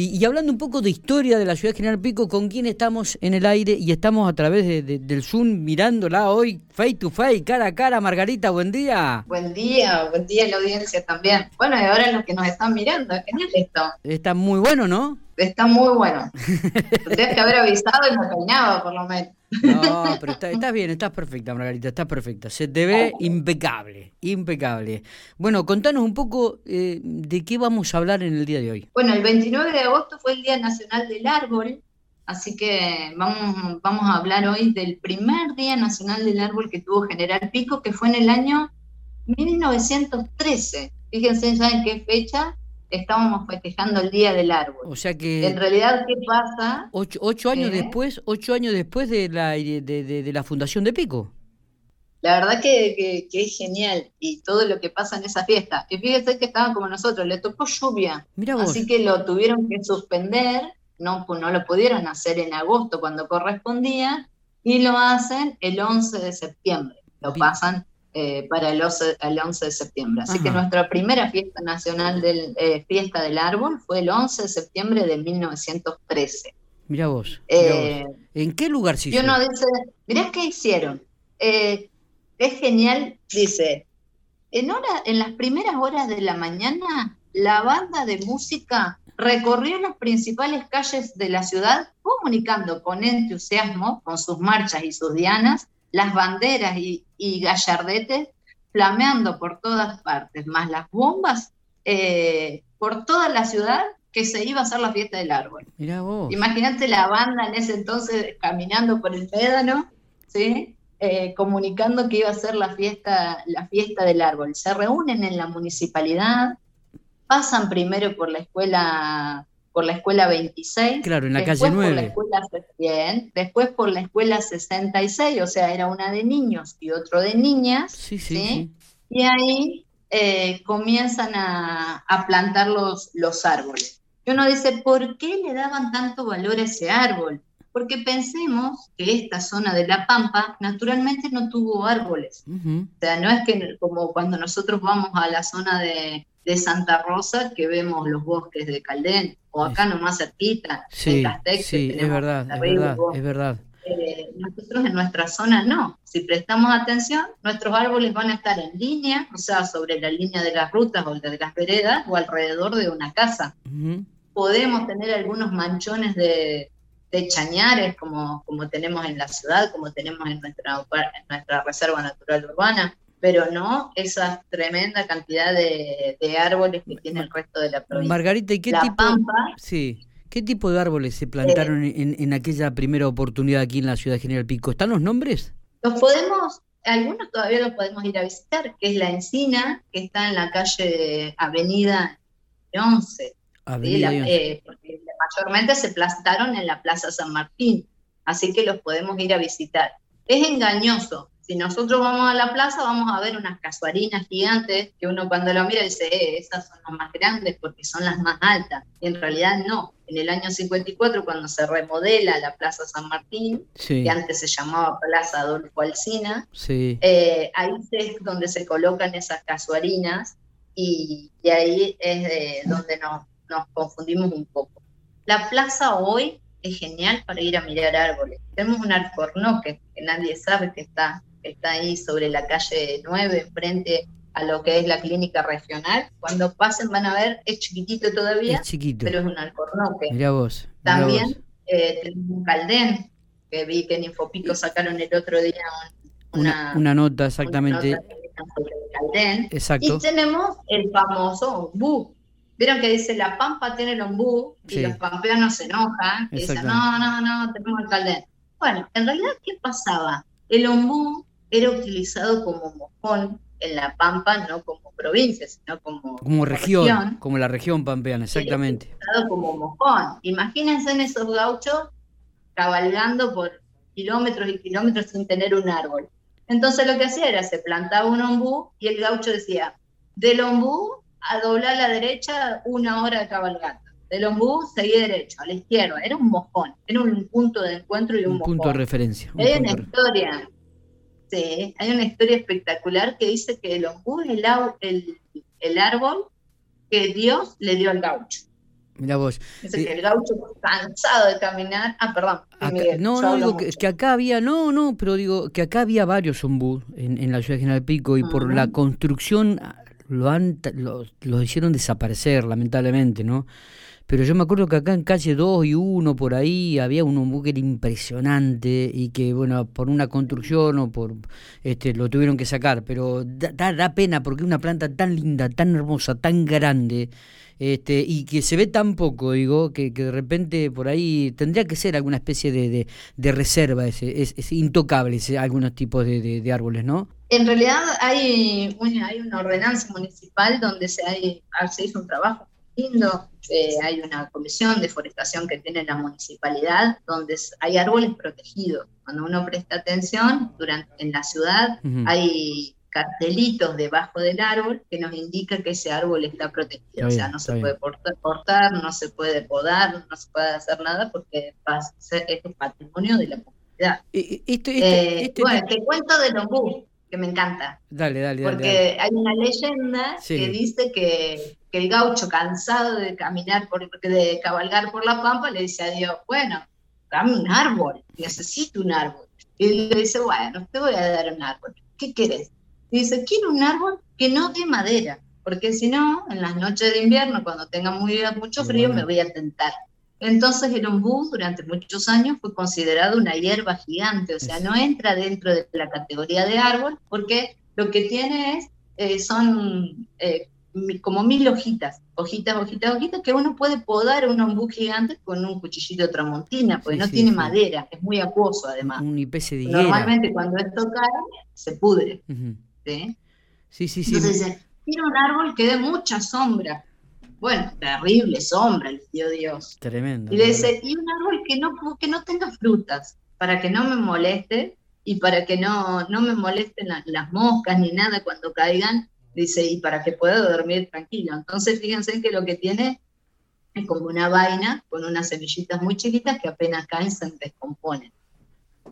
Y, hablando un poco de historia de la ciudad General Pico, ¿con quién estamos en el aire? Y estamos a través del Zoom mirándola hoy, face to face, cara a cara. Margarita, buen día. Buen día, buen día a la audiencia también. Bueno, y ahora los que nos están mirando, genial esto. Está muy bueno, ¿no? Está muy bueno. Tendrías que haber avisado y me peinaba, por lo menos. No, pero estás bien, estás perfecta, Margarita, estás perfecta. Se te ve impecable, impecable. Bueno, contanos un poco eh, de qué vamos a hablar en el día de hoy. Bueno, el 29 de agosto fue el Día Nacional del Árbol, así que vamos, vamos a hablar hoy del primer Día Nacional del Árbol que tuvo General Pico, que fue en el año 1913. Fíjense ya en qué fecha estábamos festejando el Día del Árbol. O sea que... En realidad, ¿qué pasa? Ocho, años después, ocho años después de la, de, la fundación de Pico. La verdad que, es genial y todo lo que pasa en esa fiesta. Y fíjese que estaban como nosotros, le tocó lluvia, así que lo tuvieron que suspender, no, no lo pudieron hacer en agosto cuando correspondía y lo hacen el 11 de septiembre. Lo pasan eh, para el 11, de septiembre. Así que nuestra primera fiesta nacional del eh, fiesta del árbol fue el 11 de septiembre de 1913. Mira vos, eh, ¿En qué lugar se hizo? Y uno dice, mirá qué hicieron. es genial, dice, en, hora, en las primeras horas de la mañana, la banda de música recorrió las principales calles de la ciudad comunicando con entusiasmo, con sus marchas y sus dianas, las banderas y, gallardetes flameando por todas partes, más las bombas eh, por toda la ciudad que se iba a hacer la fiesta del árbol. Imagínate la banda en ese entonces caminando por el médano, ¿sí? Eh, comunicando que iba a ser la fiesta, la fiesta del árbol. Se reúnen en la municipalidad, pasan primero por la escuela por la escuela 26. Claro, en la calle 9. Por la escuela, bien, después por la escuela 66, o sea, era una de niños y otro de niñas. Sí, sí. Y ahí eh, comienzan a, plantar los, los árboles. Y uno dice, ¿por qué le daban tanto valor a ese árbol? Porque pensemos que esta zona de La Pampa naturalmente no tuvo árboles. O sea, no es que como cuando nosotros vamos a la zona de, de Santa Rosa que vemos los bosques de Caldén, o acá nomás cerquita, sí, en Sí, es verdad, es verdad, es verdad. Eh, nosotros en nuestra zona no. Si prestamos atención, nuestros árboles van a estar en línea, o sea, sobre la línea de las rutas o de las veredas o alrededor de una casa. Podemos tener algunos manchones de, de chañares como, como tenemos en la ciudad, como tenemos en nuestra, en nuestra reserva natural urbana, pero no esa tremenda cantidad de, árboles que tiene el resto de la provincia. Margarita, ¿y qué tipo, sí, qué tipo de árboles se plantaron eh, en, aquella primera oportunidad aquí en la ciudad de General Pico? ¿Están los nombres? Los podemos, algunos todavía los podemos ir a visitar, que es la encina, que está en la calle Avenida 11. Avenida eh, porque mayormente se plantaron en la Plaza San Martín, así que los podemos ir a visitar. Es engañoso, si nosotros vamos a la plaza, vamos a ver unas casuarinas gigantes que uno cuando lo mira dice, eh, esas son las más grandes porque son las más altas. Y en realidad no. En el año 54, cuando se remodela la Plaza San Martín, que antes se llamaba Plaza Adolfo Alsina, eh, ahí es donde se colocan esas casuarinas y, ahí es donde nos, nos confundimos un poco. La plaza hoy es genial para ir a mirar árboles. Tenemos un alcornoque que nadie sabe que está está ahí sobre la calle 9, frente a lo que es la clínica regional. Cuando pasen van a ver, es chiquitito todavía, pero es un alcornoque. Mira vos. También eh, tenemos un caldén, que vi que en Infopico sacaron el otro día una, una, nota exactamente. Exacto. Y tenemos el famoso ombú. Vieron que dice la pampa tiene el ombú y los pampeanos se enojan y dicen, no, no, no, tenemos el caldén. Bueno, en realidad, ¿qué pasaba? El ombú era utilizado como mojón en la Pampa, no como provincia, sino como, como región, como la región pampeana, exactamente. Utilizado como mojón. Imagínense en esos gauchos cabalgando por kilómetros y kilómetros sin tener un árbol. Entonces lo que hacía era, se plantaba un ombú y el gaucho decía, del ombú a doblar a la derecha una hora de cabalgata. Del ombú seguía derecho, a la izquierda. Era un mojón, era un punto de encuentro y un, un punto de referencia. Hay una historia este, hay una historia espectacular que dice que el ombú es el, el, árbol que Dios le dio al gaucho. Mira vos. Dice que el gaucho cansado de caminar. Ah, perdón. no, no, digo que, acá había, no, no, pero digo que acá había varios ombú en, la ciudad de General Pico y por la construcción lo, han, lo, hicieron desaparecer, lamentablemente, ¿no? Pero yo me acuerdo que acá en calle 2 y 1 por ahí había un que era impresionante y que, bueno, por una construcción o por. este lo tuvieron que sacar. Pero da, da pena porque una planta tan linda, tan hermosa, tan grande este, y que se ve tan poco, digo, que, de repente por ahí tendría que ser alguna especie de, de, reserva, ese, es, intocable ese, algunos tipos de, de, árboles, ¿no? En realidad hay, hay una ordenanza municipal donde se, hay, se hizo un trabajo lindo, eh, hay una comisión de forestación que tiene la municipalidad donde hay árboles protegidos. Cuando uno presta atención, durante, en la ciudad hay cartelitos debajo del árbol que nos indica que ese árbol está protegido. o sea, no se puede cortar, no se puede podar, no se puede hacer nada porque es un patrimonio de la comunidad. Este, eh, este bueno, te cuento del ombú, que me encanta. Dale, dale, Porque hay una leyenda que dice que, que, el gaucho, cansado de caminar, por, de cabalgar por la pampa, le dice a Dios, bueno, dame un árbol, necesito un árbol. Y le dice, bueno, te voy a dar un árbol. ¿Qué quieres? dice, quiero un árbol que no dé madera, porque si no, en las noches de invierno, cuando tenga muy, mucho frío, me voy a tentar. Entonces el ombú durante muchos años fue considerado una hierba gigante, o sea, no entra dentro de la categoría de árbol porque lo que tiene es, eh, son eh, como mil hojitas, hojitas, hojitas, hojitas, que uno puede podar un ombú gigante con un cuchillito tramontina, porque no tiene madera, es muy acuoso además. Un de Normalmente cuando esto cae, se pudre. Sí, sí, sí. Entonces quiero un árbol que dé mucha sombra. Bueno, terrible sombra, le dio Dios. Tremendo. Y le dice, y un árbol que no, que no tenga frutas, para que no me moleste y para que no, no me molesten las moscas ni nada cuando caigan. Dice, y para que pueda dormir tranquilo. Entonces, fíjense que lo que tiene es como una vaina con unas semillitas muy chiquitas que apenas caen se descomponen.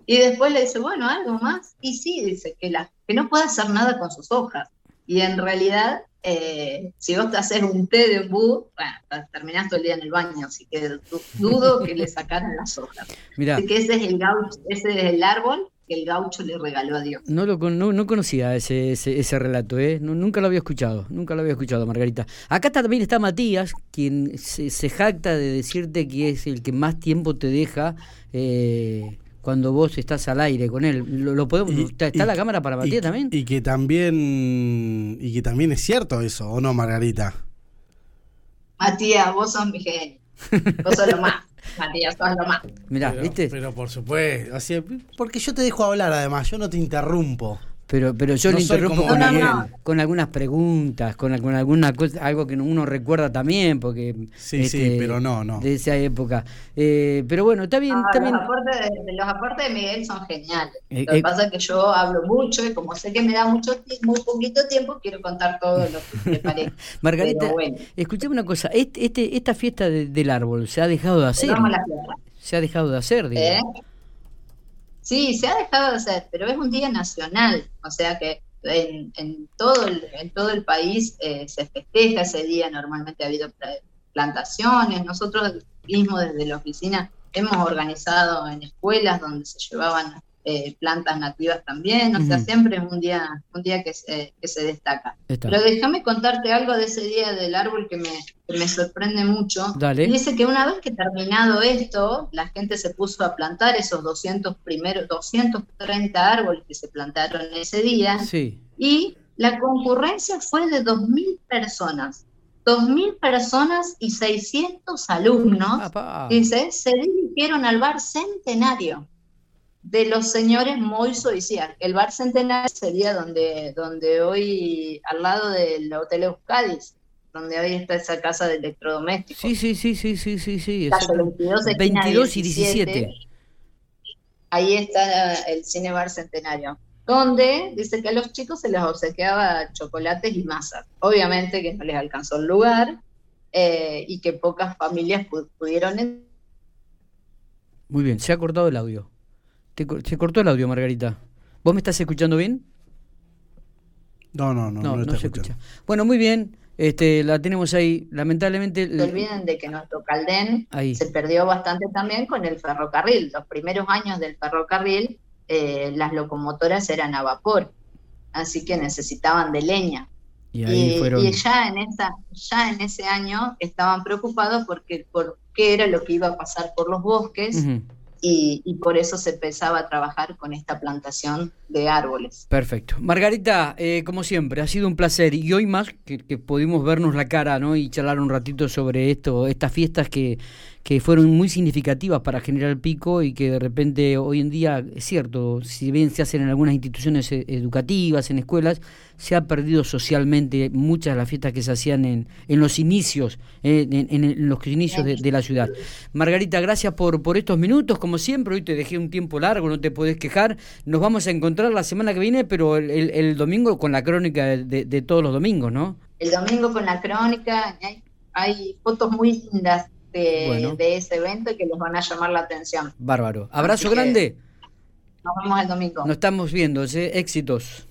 Y después le dice, bueno, algo más. Y sí, dice que, la, que no puede hacer nada con sus hojas. Y en realidad, eh, si vos te haces un té de búho, bueno, terminás todo el día en el baño, así que dudo que le sacaran las hojas. Mira, Así que ese es el gaucho, ese es el árbol que el gaucho le regaló a Dios. No lo no, conocía ese, ese, relato, ¿eh? nunca lo había escuchado, nunca lo había escuchado, Margarita. Acá también está Matías, quien se, se, jacta de decirte que es el que más tiempo te deja eh, cuando vos estás al aire con él. Lo, podemos, ¿Está, la cámara para Matías también? Y que también y que también es cierto eso, ¿o no, Margarita? Matías, vos sos mi genio. Vos sos lo más. Matías, sos lo más. Mirá, pero, ¿viste? Pero por supuesto, así, porque yo te dejo hablar además, yo no te interrumpo. Pero, pero yo le interrumpo con, con, algunas preguntas, con, alguna cosa, algo que uno recuerda también, porque sí, sí, este, pero no, no. De esa época. Eh, pero bueno, está bien. Ah, los, aportes de, los, aportes de, Miguel son geniales. Eh, lo que eh, pasa es que yo hablo mucho y como sé que me da mucho muy poquito tiempo, quiero contar todo lo que me parece. Margarita, escuchame una cosa, este, este, esta fiesta del árbol se ha dejado de hacer. Se ha dejado de hacer, digo. Sí, se ha dejado de hacer, pero es un día nacional, o sea que en, todo, el, en todo el país eh, se festeja ese día, normalmente ha habido plantaciones, nosotros mismos desde la oficina hemos organizado en escuelas donde se llevaban eh, plantas nativas también, o sea, siempre es un día, un día que se, que se destaca. Pero déjame contarte algo de ese día del árbol que me, me sorprende mucho. dice que una vez que terminado esto, la gente se puso a plantar esos 200 primeros, 230 árboles que se plantaron ese día, y la concurrencia fue de 2.000 personas. 2.000 personas y 600 alumnos, dice, se dirigieron al bar Centenario de los señores Moiso y Ciar. El bar Centenario sería donde, donde hoy, al lado del Hotel Euskadis, donde hoy está esa casa de electrodomésticos. Sí, sí, sí, sí, sí, sí, sí. 22, y 17. Ahí está el Cine Bar Centenario, donde dice que a los chicos se les obsequiaba chocolates y masas. Obviamente que no les alcanzó el lugar eh, y que pocas familias pudieron... Muy bien, se ha cortado el audio. Se cortó el audio, Margarita. ¿Vos me estás escuchando bien? No, no, no, no, se escucha. Bueno, muy bien. Este, la tenemos ahí, lamentablemente. No se olviden de que nuestro Caldén se perdió bastante también con el ferrocarril. Los primeros años del ferrocarril, eh, las locomotoras eran a vapor, así que necesitaban de leña. Y, ya, en esa, ya en ese año estaban preocupados porque por qué era lo que iba a pasar por los bosques y, por eso se empezaba a trabajar con esta plantación de árboles. Perfecto. Margarita, eh, como siempre, ha sido un placer y hoy más que, pudimos vernos la cara ¿no? y charlar un ratito sobre esto, estas fiestas que, que fueron muy significativas para General Pico y que de repente hoy en día, es cierto, si bien se hacen en algunas instituciones eh, educativas, en escuelas, se ha perdido socialmente muchas de las fiestas que se hacían en, en los inicios, eh, en, los inicios de, la ciudad. Margarita, gracias por, por estos minutos, como siempre, hoy te dejé un tiempo largo, no te podés quejar. Nos vamos a encontrar la semana que viene, pero el, domingo con la crónica de, todos los domingos, ¿no? El domingo con la crónica, hay, hay fotos muy lindas de, ese evento que les van a llamar la atención. Bárbaro. Abrazo grande. Nos vemos el domingo. Nos estamos viendo, éxitos.